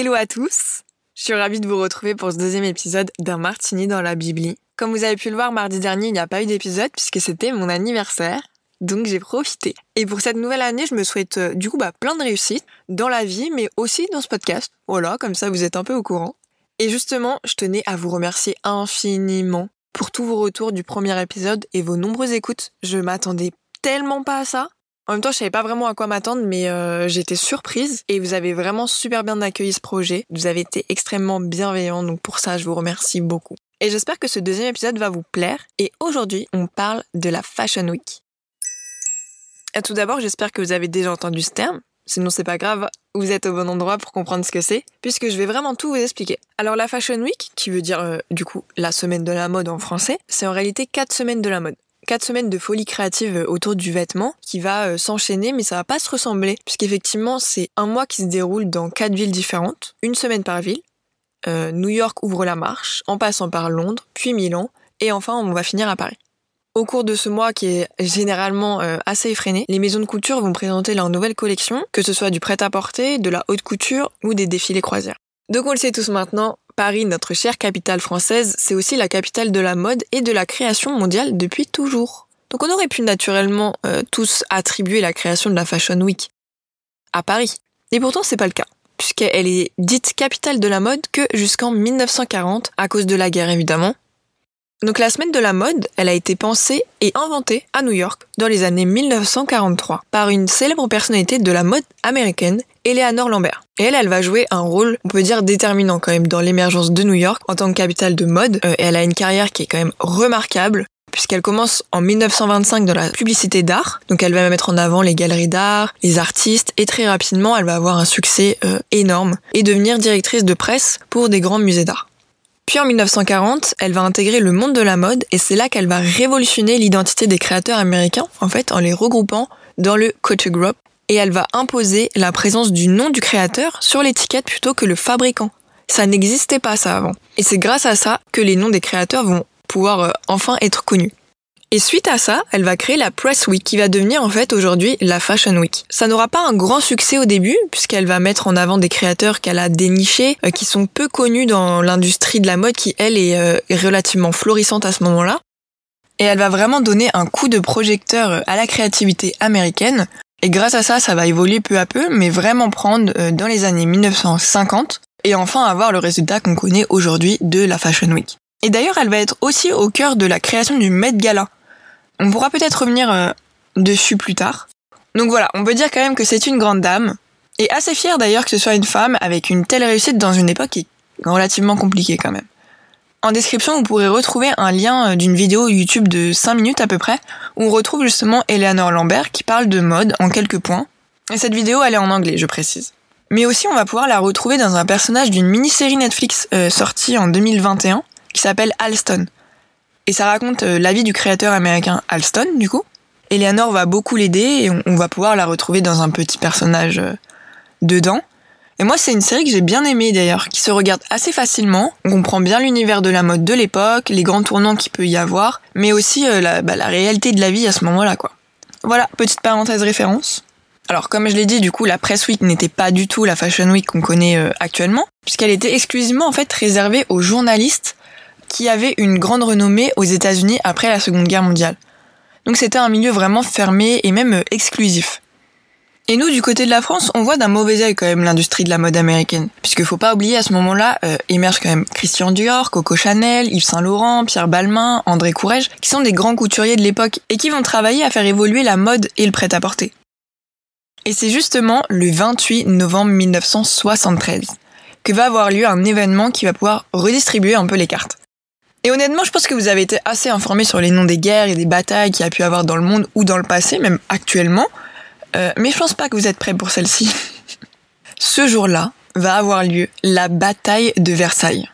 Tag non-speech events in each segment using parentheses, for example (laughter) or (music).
Hello à tous Je suis ravie de vous retrouver pour ce deuxième épisode d'un Martini dans la Bibli. Comme vous avez pu le voir mardi dernier, il n'y a pas eu d'épisode puisque c'était mon anniversaire. Donc j'ai profité. Et pour cette nouvelle année, je me souhaite euh, du coup bah, plein de réussite dans la vie, mais aussi dans ce podcast. Voilà, comme ça vous êtes un peu au courant. Et justement, je tenais à vous remercier infiniment pour tous vos retours du premier épisode et vos nombreuses écoutes. Je m'attendais tellement pas à ça. En même temps, je savais pas vraiment à quoi m'attendre, mais euh, j'étais surprise et vous avez vraiment super bien accueilli ce projet. Vous avez été extrêmement bienveillants, donc pour ça, je vous remercie beaucoup. Et j'espère que ce deuxième épisode va vous plaire. Et aujourd'hui, on parle de la Fashion Week. Et tout d'abord, j'espère que vous avez déjà entendu ce terme. Sinon, c'est pas grave, vous êtes au bon endroit pour comprendre ce que c'est, puisque je vais vraiment tout vous expliquer. Alors, la Fashion Week, qui veut dire euh, du coup la semaine de la mode en français, c'est en réalité quatre semaines de la mode quatre semaines de folie créative euh, autour du vêtement qui va euh, s'enchaîner, mais ça va pas se ressembler, puisqu'effectivement c'est un mois qui se déroule dans quatre villes différentes, une semaine par ville. Euh, New York ouvre la marche, en passant par Londres, puis Milan, et enfin on va finir à Paris. Au cours de ce mois qui est généralement assez effréné, les maisons de couture vont présenter leur nouvelle collection, que ce soit du prêt-à-porter, de la haute couture ou des défilés croisières. Donc on le sait tous maintenant, Paris, notre chère capitale française, c'est aussi la capitale de la mode et de la création mondiale depuis toujours. Donc on aurait pu naturellement euh, tous attribuer la création de la Fashion Week à Paris. Et pourtant c'est pas le cas, puisqu'elle est dite capitale de la mode que jusqu'en 1940, à cause de la guerre évidemment. Donc la semaine de la mode, elle a été pensée et inventée à New York dans les années 1943 par une célèbre personnalité de la mode américaine Eleanor Lambert. Et elle, elle va jouer un rôle, on peut dire, déterminant quand même dans l'émergence de New York en tant que capitale de mode. Euh, elle a une carrière qui est quand même remarquable puisqu'elle commence en 1925 dans la publicité d'art. Donc elle va mettre en avant les galeries d'art, les artistes, et très rapidement elle va avoir un succès euh, énorme et devenir directrice de presse pour des grands musées d'art. Puis en 1940, elle va intégrer le monde de la mode et c'est là qu'elle va révolutionner l'identité des créateurs américains, en fait, en les regroupant dans le Couture Group et elle va imposer la présence du nom du créateur sur l'étiquette plutôt que le fabricant. Ça n'existait pas ça avant. Et c'est grâce à ça que les noms des créateurs vont pouvoir euh, enfin être connus. Et suite à ça, elle va créer la Press Week qui va devenir en fait aujourd'hui la Fashion Week. Ça n'aura pas un grand succès au début puisqu'elle va mettre en avant des créateurs qu'elle a dénichés, euh, qui sont peu connus dans l'industrie de la mode qui elle est euh, relativement florissante à ce moment-là. Et elle va vraiment donner un coup de projecteur à la créativité américaine et grâce à ça, ça va évoluer peu à peu, mais vraiment prendre euh, dans les années 1950 et enfin avoir le résultat qu'on connaît aujourd'hui de la Fashion Week. Et d'ailleurs, elle va être aussi au cœur de la création du Met Gala. On pourra peut-être revenir euh, dessus plus tard. Donc voilà, on peut dire quand même que c'est une grande dame, et assez fière d'ailleurs que ce soit une femme avec une telle réussite dans une époque qui est relativement compliquée quand même. En description, vous pourrez retrouver un lien euh, d'une vidéo YouTube de 5 minutes à peu près, où on retrouve justement Eleanor Lambert qui parle de mode en quelques points. Et cette vidéo, elle est en anglais, je précise. Mais aussi, on va pouvoir la retrouver dans un personnage d'une mini-série Netflix euh, sortie en 2021, qui s'appelle Alston. Et ça raconte euh, la vie du créateur américain Alston, du coup. Eleanor va beaucoup l'aider et on, va pouvoir la retrouver dans un petit personnage dedans. Et moi, c'est une série que j'ai bien aimée d'ailleurs, qui se regarde assez facilement. On comprend bien l'univers de la mode de l'époque, les grands tournants qu'il peut y avoir, mais aussi euh, la, bah, la réalité de la vie à ce moment-là, quoi. Voilà, petite parenthèse référence. Alors, comme je l'ai dit, du coup, la Press Week n'était pas du tout la Fashion Week qu'on connaît euh, actuellement, puisqu'elle était exclusivement en fait réservée aux journalistes qui avaient une grande renommée aux États-Unis après la Seconde Guerre mondiale. Donc c'était un milieu vraiment fermé et même euh, exclusif. Et nous, du côté de la France, on voit d'un mauvais œil quand même l'industrie de la mode américaine. Puisque faut pas oublier, à ce moment-là, euh, émergent quand même Christian Dior, Coco Chanel, Yves Saint Laurent, Pierre Balmain, André Courrèges, qui sont des grands couturiers de l'époque et qui vont travailler à faire évoluer la mode et le prêt-à-porter. Et c'est justement le 28 novembre 1973 que va avoir lieu un événement qui va pouvoir redistribuer un peu les cartes. Et honnêtement, je pense que vous avez été assez informés sur les noms des guerres et des batailles qu'il y a pu avoir dans le monde ou dans le passé, même actuellement. Euh, mais je pense pas que vous êtes prêts pour celle-ci. (laughs) Ce jour-là va avoir lieu la bataille de Versailles.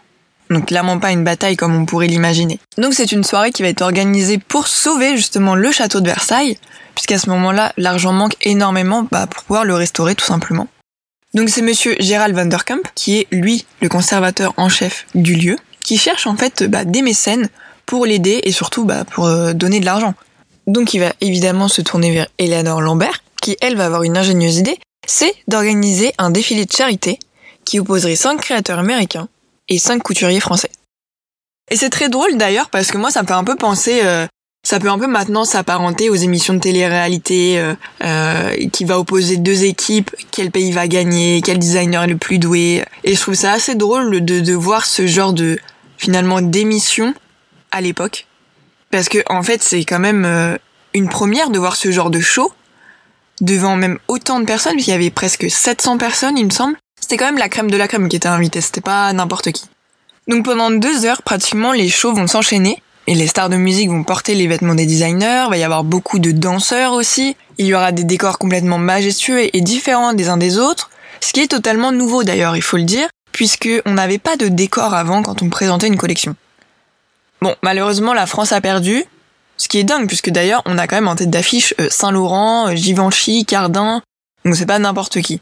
Donc clairement pas une bataille comme on pourrait l'imaginer. Donc c'est une soirée qui va être organisée pour sauver justement le château de Versailles, puisqu'à ce moment-là, l'argent manque énormément bah, pour pouvoir le restaurer tout simplement. Donc c'est monsieur Gérald Vanderkamp, qui est lui le conservateur en chef du lieu, qui cherche en fait bah, des mécènes pour l'aider et surtout bah, pour euh, donner de l'argent. Donc il va évidemment se tourner vers Eleanor Lambert, qui elle va avoir une ingénieuse idée, c'est d'organiser un défilé de charité qui opposerait 5 créateurs américains et 5 couturiers français. Et c'est très drôle d'ailleurs parce que moi ça me fait un peu penser, euh, ça peut un peu maintenant s'apparenter aux émissions de télé-réalité euh, euh, qui va opposer deux équipes, quel pays va gagner, quel designer est le plus doué. Et je trouve ça assez drôle de, de voir ce genre de finalement d'émission à l'époque parce que en fait c'est quand même une première de voir ce genre de show devant même autant de personnes, puisqu'il y avait presque 700 personnes, il me semble. C'était quand même la crème de la crème qui était invitée, c'était pas n'importe qui. Donc pendant deux heures, pratiquement, les shows vont s'enchaîner. Et les stars de musique vont porter les vêtements des designers, va y avoir beaucoup de danseurs aussi, il y aura des décors complètement majestueux et différents des uns des autres, ce qui est totalement nouveau d'ailleurs, il faut le dire, puisque on n'avait pas de décor avant quand on présentait une collection. Bon, malheureusement, la France a perdu, ce qui est dingue, puisque d'ailleurs, on a quand même en tête d'affiche euh, Saint-Laurent, euh, Givenchy, Cardin, donc c'est pas n'importe qui.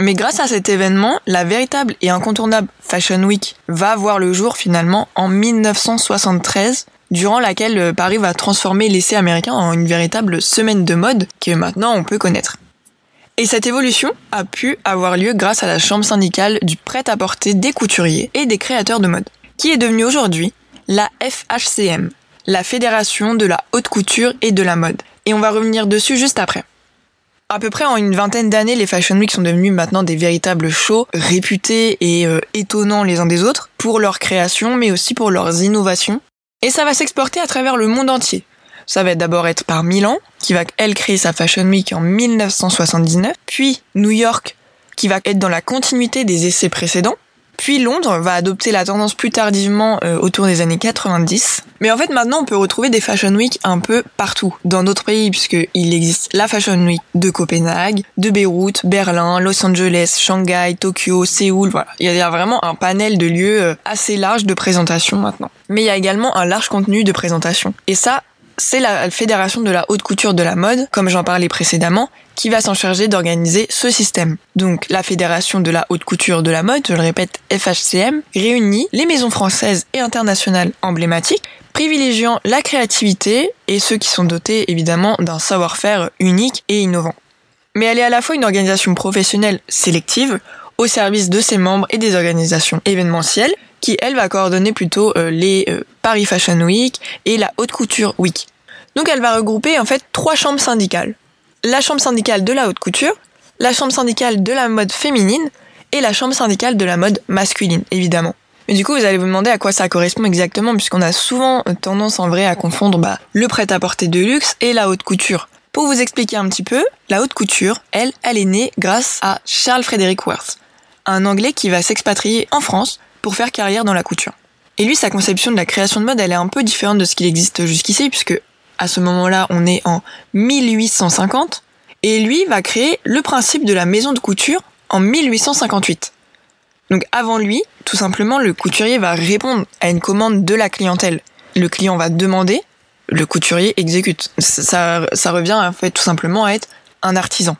Mais grâce à cet événement, la véritable et incontournable Fashion Week va voir le jour finalement en 1973, durant laquelle euh, Paris va transformer l'essai américain en une véritable semaine de mode que maintenant on peut connaître. Et cette évolution a pu avoir lieu grâce à la chambre syndicale du prêt-à-porter des couturiers et des créateurs de mode, qui est devenue aujourd'hui la FHCM, la Fédération de la haute couture et de la mode. Et on va revenir dessus juste après. À peu près en une vingtaine d'années, les Fashion Week sont devenus maintenant des véritables shows réputés et euh, étonnants les uns des autres pour leur création mais aussi pour leurs innovations. Et ça va s'exporter à travers le monde entier. Ça va d'abord être par Milan, qui va elle créer sa Fashion Week en 1979, puis New York, qui va être dans la continuité des essais précédents, puis Londres va adopter la tendance plus tardivement euh, autour des années 90. Mais en fait maintenant on peut retrouver des Fashion Week un peu partout dans d'autres pays puisqu'il existe la Fashion Week de Copenhague, de Beyrouth, Berlin, Los Angeles, Shanghai, Tokyo, Séoul, voilà. Il y a vraiment un panel de lieux euh, assez large de présentation maintenant. Mais il y a également un large contenu de présentation. Et ça, c'est la Fédération de la haute couture de la mode, comme j'en parlais précédemment, qui va s'en charger d'organiser ce système. Donc la Fédération de la haute couture de la mode, je le répète, FHCM, réunit les maisons françaises et internationales emblématiques, privilégiant la créativité et ceux qui sont dotés évidemment d'un savoir-faire unique et innovant. Mais elle est à la fois une organisation professionnelle sélective au service de ses membres et des organisations événementielles qui elle va coordonner plutôt euh, les euh, Paris Fashion Week et la Haute Couture Week. Donc elle va regrouper en fait trois chambres syndicales. La chambre syndicale de la haute couture, la chambre syndicale de la mode féminine et la chambre syndicale de la mode masculine, évidemment. Mais du coup, vous allez vous demander à quoi ça correspond exactement, puisqu'on a souvent tendance en vrai à confondre bah, le prêt-à-porter de luxe et la haute couture. Pour vous expliquer un petit peu, la haute couture, elle, elle est née grâce à Charles Frederick Worth, un Anglais qui va s'expatrier en France pour faire carrière dans la couture. Et lui, sa conception de la création de mode, elle est un peu différente de ce qu'il existe jusqu'ici, puisque à ce moment-là, on est en 1850, et lui va créer le principe de la maison de couture en 1858. Donc avant lui, tout simplement, le couturier va répondre à une commande de la clientèle. Le client va demander, le couturier exécute. Ça, ça revient en fait tout simplement à être un artisan.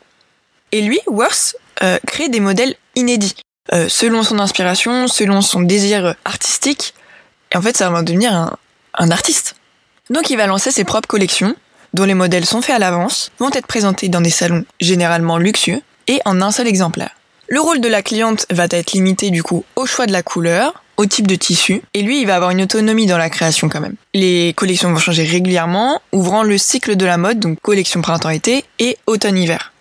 Et lui, Worth, euh, crée des modèles inédits. Euh, selon son inspiration, selon son désir artistique. En fait, ça va devenir un, un artiste. Donc il va lancer ses propres collections, dont les modèles sont faits à l'avance, vont être présentés dans des salons généralement luxueux et en un seul exemplaire. Le rôle de la cliente va être limité du coup au choix de la couleur, au type de tissu, et lui il va avoir une autonomie dans la création quand même. Les collections vont changer régulièrement, ouvrant le cycle de la mode, donc collection printemps-été et automne-hiver.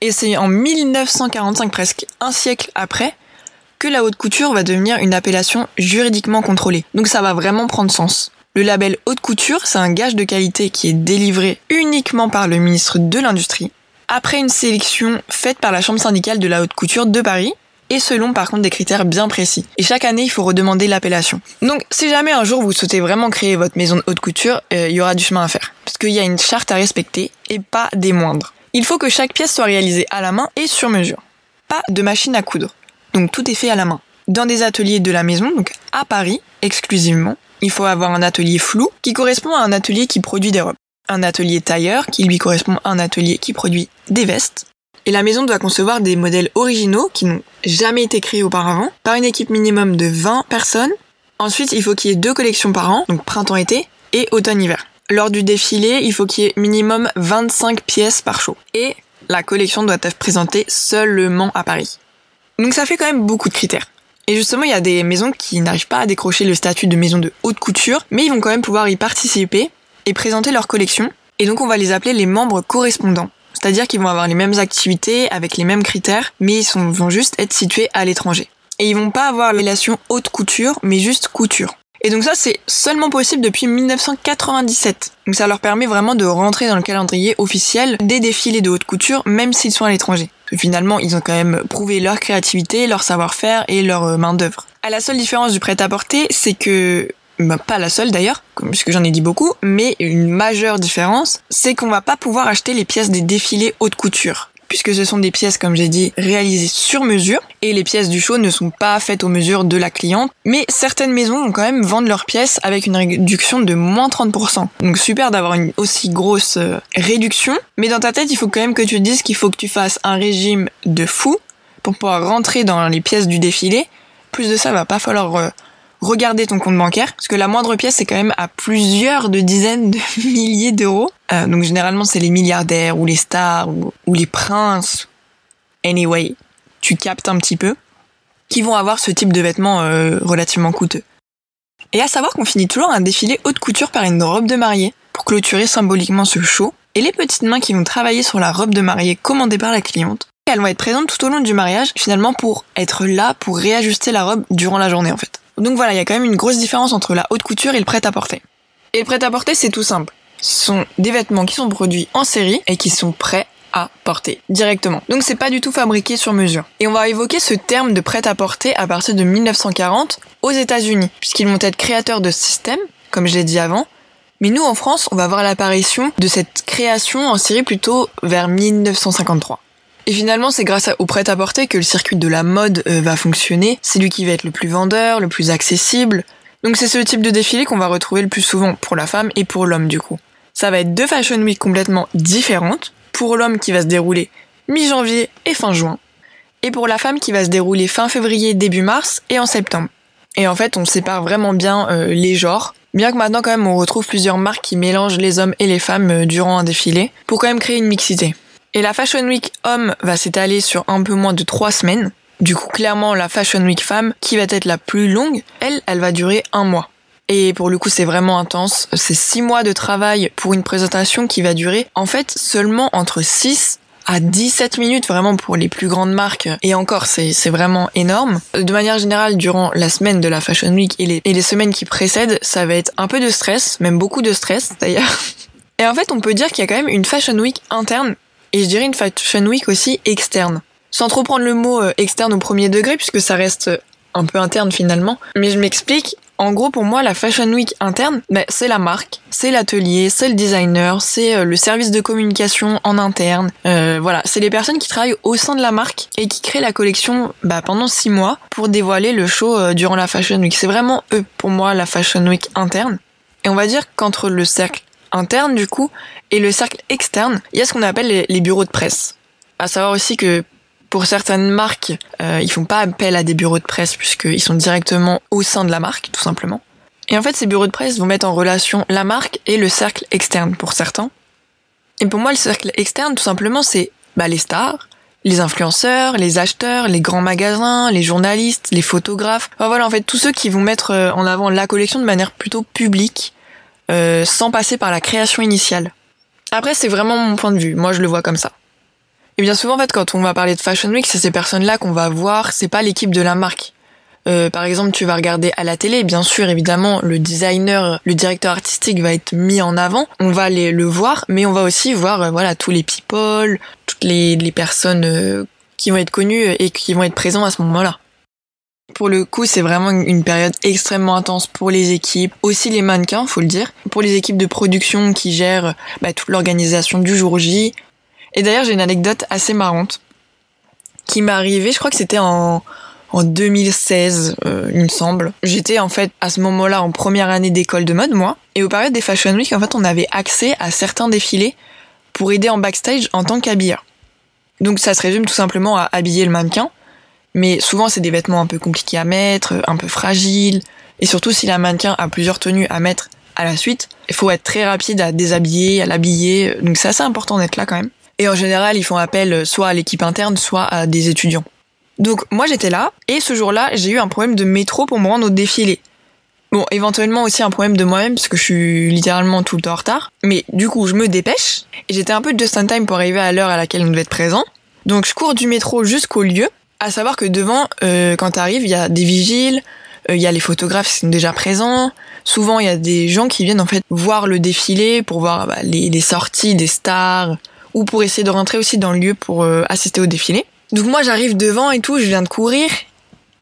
Et c'est en 1945, presque un siècle après, que la haute couture va devenir une appellation juridiquement contrôlée. Donc ça va vraiment prendre sens. Le label haute couture, c'est un gage de qualité qui est délivré uniquement par le ministre de l'Industrie, après une sélection faite par la Chambre syndicale de la haute couture de Paris, et selon par contre des critères bien précis. Et chaque année, il faut redemander l'appellation. Donc si jamais un jour vous souhaitez vraiment créer votre maison de haute couture, euh, il y aura du chemin à faire. Parce qu'il y a une charte à respecter, et pas des moindres. Il faut que chaque pièce soit réalisée à la main et sur mesure. Pas de machine à coudre. Donc tout est fait à la main. Dans des ateliers de la maison, donc à Paris exclusivement, il faut avoir un atelier flou qui correspond à un atelier qui produit des robes. Un atelier tailleur qui lui correspond à un atelier qui produit des vestes. Et la maison doit concevoir des modèles originaux qui n'ont jamais été créés auparavant par une équipe minimum de 20 personnes. Ensuite, il faut qu'il y ait deux collections par an, donc printemps-été et automne-hiver. Lors du défilé, il faut qu'il y ait minimum 25 pièces par show. Et la collection doit être présentée seulement à Paris. Donc ça fait quand même beaucoup de critères. Et justement, il y a des maisons qui n'arrivent pas à décrocher le statut de maison de haute couture, mais ils vont quand même pouvoir y participer et présenter leur collection. Et donc on va les appeler les membres correspondants. C'est-à-dire qu'ils vont avoir les mêmes activités avec les mêmes critères, mais ils vont juste être situés à l'étranger. Et ils vont pas avoir la relation haute couture, mais juste couture. Et donc ça, c'est seulement possible depuis 1997. Donc ça leur permet vraiment de rentrer dans le calendrier officiel des défilés de haute couture, même s'ils sont à l'étranger. Finalement, ils ont quand même prouvé leur créativité, leur savoir-faire et leur euh, main d'œuvre. À la seule différence du prêt-à-porter, c'est que bah, pas la seule d'ailleurs, puisque j'en ai dit beaucoup, mais une majeure différence, c'est qu'on va pas pouvoir acheter les pièces des défilés haute couture puisque ce sont des pièces, comme j'ai dit, réalisées sur mesure, et les pièces du show ne sont pas faites aux mesures de la cliente, mais certaines maisons vont quand même vendre leurs pièces avec une réduction de moins 30%. Donc super d'avoir une aussi grosse euh, réduction, mais dans ta tête, il faut quand même que tu te dises qu'il faut que tu fasses un régime de fou pour pouvoir rentrer dans les pièces du défilé. Plus de ça, va pas falloir euh, regarder ton compte bancaire, parce que la moindre pièce c'est quand même à plusieurs de dizaines de (laughs) milliers d'euros. Euh, donc généralement c'est les milliardaires ou les stars ou, les princes. Anyway, tu captes un petit peu, qui vont avoir ce type de vêtements euh, relativement coûteux. Et à savoir qu'on finit toujours un défilé haute couture par une robe de mariée pour clôturer symboliquement ce show. Et les petites mains qui vont travailler sur la robe de mariée commandée par la cliente, elles vont être présentes tout au long du mariage finalement pour être là pour réajuster la robe durant la journée en fait. Donc voilà, il y a quand même une grosse différence entre la haute couture et le prêt-à-porter. Et le prêt-à-porter, c'est tout simple. Ce sont des vêtements qui sont produits en série et qui sont prêts à porter directement. Donc c'est pas du tout fabriqué sur mesure. Et on va évoquer ce terme de prêt-à-porter à partir de 1940 aux États-Unis, puisqu'ils vont être créateurs de systèmes, comme je l'ai dit avant. Mais nous, en France, on va voir l'apparition de cette création en série plutôt vers 1953. Et finalement, c'est grâce au prêt-à-porter que le circuit de la mode euh, va fonctionner. C'est lui qui va être le plus vendeur, le plus accessible. Donc c'est ce type de défilé qu'on va retrouver le plus souvent pour la femme et pour l'homme du coup. Ça va être deux fashion week complètement différentes. Pour l'homme qui va se dérouler mi-janvier et fin juin. Et pour la femme qui va se dérouler fin février, début mars et en septembre. Et en fait, on sépare vraiment bien euh, les genres. Bien que maintenant quand même on retrouve plusieurs marques qui mélangent les hommes et les femmes euh, durant un défilé, pour quand même créer une mixité. Et la Fashion Week homme va s'étaler sur un peu moins de trois semaines. Du coup, clairement, la Fashion Week femme, qui va être la plus longue, elle, elle va durer un mois. Et pour le coup, c'est vraiment intense. C'est six mois de travail pour une présentation qui va durer, en fait, seulement entre 6 à 17 minutes vraiment pour les plus grandes marques. Et encore, c'est, vraiment énorme. De manière générale, durant la semaine de la Fashion Week et les, et les semaines qui précèdent, ça va être un peu de stress, même beaucoup de stress d'ailleurs. (laughs) Et en fait, on peut dire qu'il y a quand même une Fashion Week interne et je dirais une Fashion Week aussi externe. Sans trop prendre le mot euh, externe au premier degré, puisque ça reste euh, un peu interne finalement. Mais je m'explique. En gros, pour moi, la Fashion Week interne, bah, c'est la marque, c'est l'atelier, c'est le designer, c'est euh, le service de communication en interne. voilà, c'est les personnes qui travaillent au sein de la marque et qui créent la collection bah, pendant six mois pour dévoiler le show durant la Fashion Week. C'est vraiment eux, pour moi, la Fashion Week interne. Et on va dire qu'entre le cercle interne du coup et le cercle externe, il y a ce qu'on appelle les, bureaux de presse. À savoir aussi que pour certaines marques, euh, ils font pas appel à des bureaux de presse puisqu'ils sont directement au sein de la marque, tout simplement. Et en fait, ces bureaux de presse vont mettre en relation la marque et le cercle externe pour certains. Et pour moi, le cercle externe, tout simplement, c'est bah, les stars, les influenceurs, les acheteurs, les grands magasins, les journalistes, les photographes. Enfin, voilà, en fait, tous ceux qui vont mettre euh, en avant la collection de manière plutôt publique euh, sans passer par la création initiale. Après, c'est vraiment mon point de vue. Moi, je le vois comme ça. Et bien souvent, en fait, quand on va parler de Fashion Week, c'est ces personnes-là qu'on va voir. C'est pas l'équipe de la marque. Euh, par exemple, tu vas regarder à la télé, bien sûr, évidemment, le designer, le directeur artistique va être mis en avant. On va les, le voir, mais on va aussi voir, euh, voilà, tous les people, toutes les, personnes qui vont être connues et qui vont être présents à ce moment-là. Pour le coup, c'est vraiment une période extrêmement intense pour les équipes, aussi les mannequins, faut le dire, pour les équipes de production qui gèrent bah, toute l'organisation du jour J. Et d'ailleurs, j'ai une anecdote assez marrante qui m'est arrivée, je crois que c'était en, en 2016, euh, il me semble. J'étais en fait à ce moment-là en première année d'école de mode, moi. Et au période des Fashion Week, en fait, on avait accès à certains défilés pour aider en backstage en tant qu'habilleur. Donc ça se résume tout simplement à habiller le mannequin mais souvent, c'est des vêtements un peu compliqués à mettre, un peu fragiles. Et surtout, si la mannequin a plusieurs tenues à mettre à la suite, il faut être très rapide à déshabiller, à l'habiller. Donc c'est assez important d'être là quand même. Et en général, ils font appel soit à l'équipe interne, soit à des étudiants. Donc moi j'étais là et ce jour-là j'ai eu un problème de métro pour me rendre au défilé. Bon, éventuellement aussi un problème de moi-même parce que je suis littéralement tout le temps en retard. Mais du coup je me dépêche et j'étais un peu just in time pour arriver à l'heure à laquelle on devait être présent. Donc je cours du métro jusqu'au lieu. À savoir que devant, euh, quand t'arrives, il y a des vigiles, euh, il y a les photographes qui sont déjà présents. Souvent, il y a des gens qui viennent en fait voir le défilé pour voir bah, les, les, sorties des stars ou pour essayer de rentrer aussi dans le lieu pour euh, assister au défilé. Donc moi, j'arrive devant et tout, je viens de courir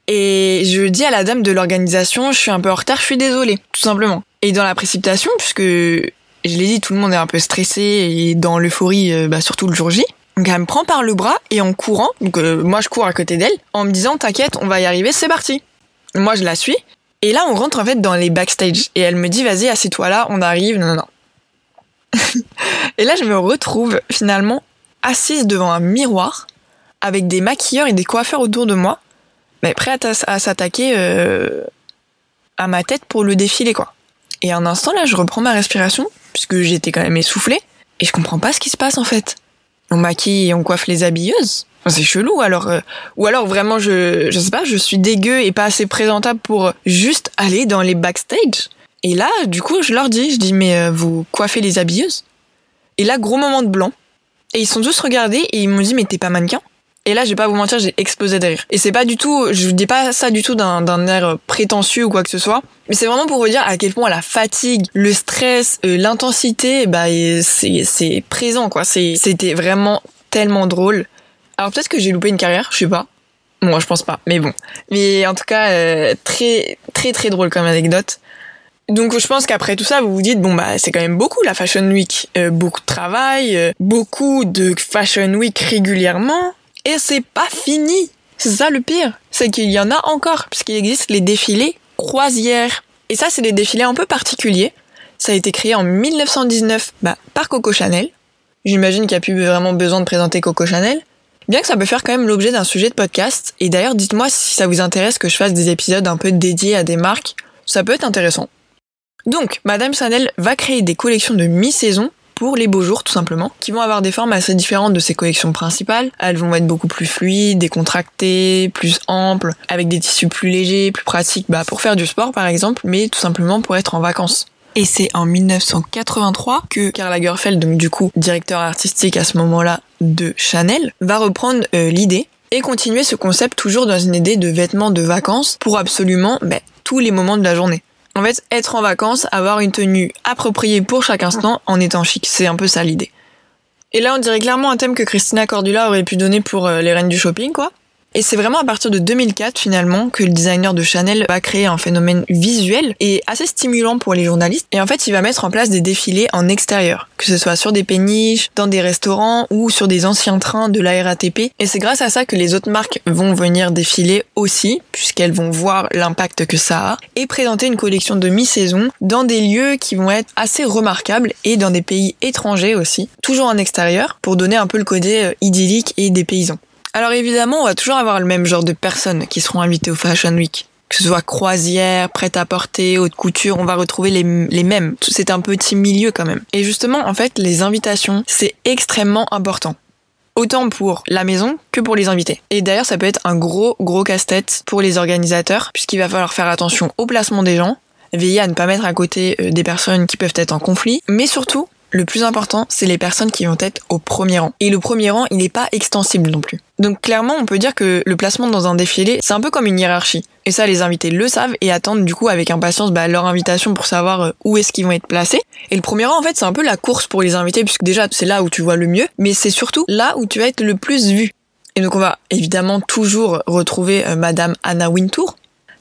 et je dis à la dame de l'organisation, je suis un peu en retard, je suis désolée, tout simplement. Et dans la précipitation, puisque je l'ai dit, tout le monde est un peu stressé et dans l'euphorie, bah, surtout le jour J. Donc elle me prend par le bras et en courant, donc moi je cours à côté d'elle, en me disant t'inquiète, on va y arriver, c'est parti. Moi, je la suis. Et là, on rentre en fait dans les backstage. Et elle me dit, vas-y, assieds-toi là, on arrive. Non, non, non. (laughs) et là, je me retrouve finalement assise devant un miroir avec des maquilleurs et des coiffeurs autour de moi, mais prêts à, s'attaquer euh, à ma tête pour le défilé, quoi. Et un instant, là, je reprends ma respiration, puisque j'étais quand même essoufflée, et je comprends pas ce qui se passe en fait. On maquille et on coiffe les habilleuses. C'est chelou alors euh, ou alors vraiment je je sais pas je suis dégueu et pas assez présentable pour juste aller dans les backstage. Et là du coup je leur dis je dis mais euh, vous coiffez les habilleuses? Et là gros moment de blanc. Et ils sont tous regardés et ils m'ont dit mais t'es pas mannequin? Et là je vais pas vous mentir j'ai explosé de rire et c'est pas du tout je dis pas ça du tout d'un air prétentieux ou quoi que ce soit mais c'est vraiment pour vous dire à quel point la fatigue le stress euh, l'intensité bah c'est présent quoi c'était vraiment tellement drôle alors peut-être que j'ai loupé une carrière, je sais pas. Moi, je pense pas, mais bon. Mais en tout cas, euh, très très très drôle comme anecdote. Donc je pense qu'après tout ça, vous vous dites bon bah c'est quand même beaucoup la Fashion Week, euh, beaucoup de travail, beaucoup de Fashion Week régulièrement, et c'est pas fini. C'est ça le pire, c'est qu'il y en a encore puisqu'il existe les défilés croisières. Et ça c'est des défilés un peu particuliers. Ça a été créé en 1919 bah, par Coco Chanel. J'imagine qu'il n'y a plus vraiment besoin de présenter Coco Chanel. Bien que ça peut faire quand même l'objet d'un sujet de podcast, et d'ailleurs dites-moi si ça vous intéresse que je fasse des épisodes un peu dédiés à des marques, ça peut être intéressant. Donc, Madame Chanel va créer des collections de mi-saison pour les beaux jours tout simplement, qui vont avoir des formes assez différentes de ses collections principales. Elles vont être beaucoup plus fluides, décontractées, plus amples, avec des tissus plus légers, plus pratiques, bah pour faire du sport par exemple, mais tout simplement pour être en vacances. Et c'est en 1983 que Karl Lagerfeld, donc du coup directeur artistique à ce moment-là de Chanel, va reprendre euh, l'idée et continuer ce concept toujours dans une idée de vêtements de vacances pour absolument bah, tous les moments de la journée. En fait, être en vacances, avoir une tenue appropriée pour chaque instant en étant chic, c'est un peu ça l'idée. Et là, on dirait clairement un thème que Christina Cordula aurait pu donner pour euh, les reines du shopping, quoi. Et c'est vraiment à partir de 2004 finalement que le designer de Chanel va créer un phénomène visuel et assez stimulant pour les journalistes. Et en fait, il va mettre en place des défilés en extérieur, que ce soit sur des péniches, dans des restaurants ou sur des anciens trains de la RATP. Et c'est grâce à ça que les autres marques vont venir défiler aussi, puisqu'elles vont voir l'impact que ça a, et présenter une collection de mi-saison dans des lieux qui vont être assez remarquables et dans des pays étrangers aussi, toujours en extérieur, pour donner un peu le côté euh, idyllique et des paysans. Alors évidemment, on va toujours avoir le même genre de personnes qui seront invitées au Fashion Week. Que ce soit croisière, prêt-à-porter, haute couture, on va retrouver les, les mêmes. C'est un petit milieu quand même. Et justement, en fait, les invitations, c'est extrêmement important autant pour la maison que pour les invités. Et d'ailleurs, ça peut être un gros, gros casse-tête pour les organisateurs, puisqu'il va falloir faire attention au placement des gens, veiller à ne pas mettre à côté euh, des personnes qui peuvent être en conflit, mais surtout, le plus important, c'est les personnes qui vont être au premier rang. Et le premier rang, il n'est pas extensible non plus. Donc clairement, on peut dire que le placement dans un défilé, c'est un peu comme une hiérarchie. Et ça, les invités le savent et attendent du coup avec impatience bah, leur invitation pour savoir euh, où est-ce qu'ils vont être placés. Et le premier rang, en fait, c'est un peu la course pour les invités, puisque déjà, c'est là où tu vois le mieux, mais c'est surtout là où tu vas être le plus vu. Et donc on va évidemment toujours retrouver euh, Madame Anna Wintour.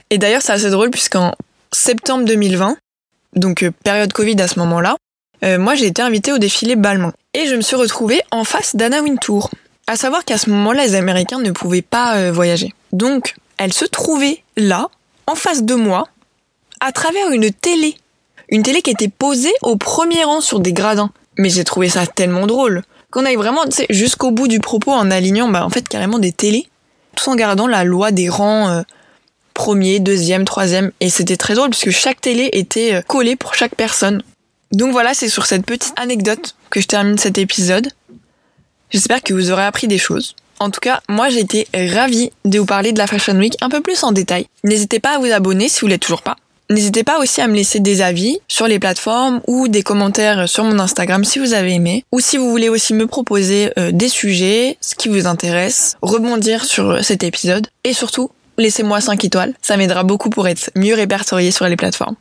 Et d'ailleurs, c'est assez drôle puisqu'en septembre 2020, donc euh, période Covid à ce moment-là, euh, moi j'ai été invitée au défilé Balmain. Et je me suis retrouvée en face d'Anna Wintour. À savoir qu'à ce moment-là, les Américains ne pouvaient pas euh, voyager. Donc, elle se trouvait là, en face de moi, à travers une télé. Une télé qui était posée au premier rang sur des gradins. Mais j'ai trouvé ça tellement drôle. Qu'on aille vraiment jusqu'au bout du propos en alignant bah, en fait carrément des télés, tout en gardant la loi des rangs euh, premier, deuxième, troisième. Et c'était très drôle puisque chaque télé était collée pour chaque personne. Donc voilà, c'est sur cette petite anecdote que je termine cet épisode. J'espère que vous aurez appris des choses. En tout cas, moi j'ai été ravie de vous parler de la Fashion Week un peu plus en détail. N'hésitez pas à vous abonner si vous l'êtes toujours pas. N'hésitez pas aussi à me laisser des avis sur les plateformes ou des commentaires sur mon Instagram si vous avez aimé. Ou si vous voulez aussi me proposer euh, des sujets, ce qui vous intéresse, rebondir sur cet épisode. Et surtout, laissez-moi 5 étoiles. Ça m'aidera beaucoup pour être mieux répertorié sur les plateformes.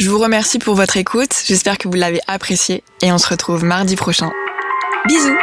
Je vous remercie pour votre écoute. J'espère que vous l'avez apprécié. Et on se retrouve mardi prochain. Bisous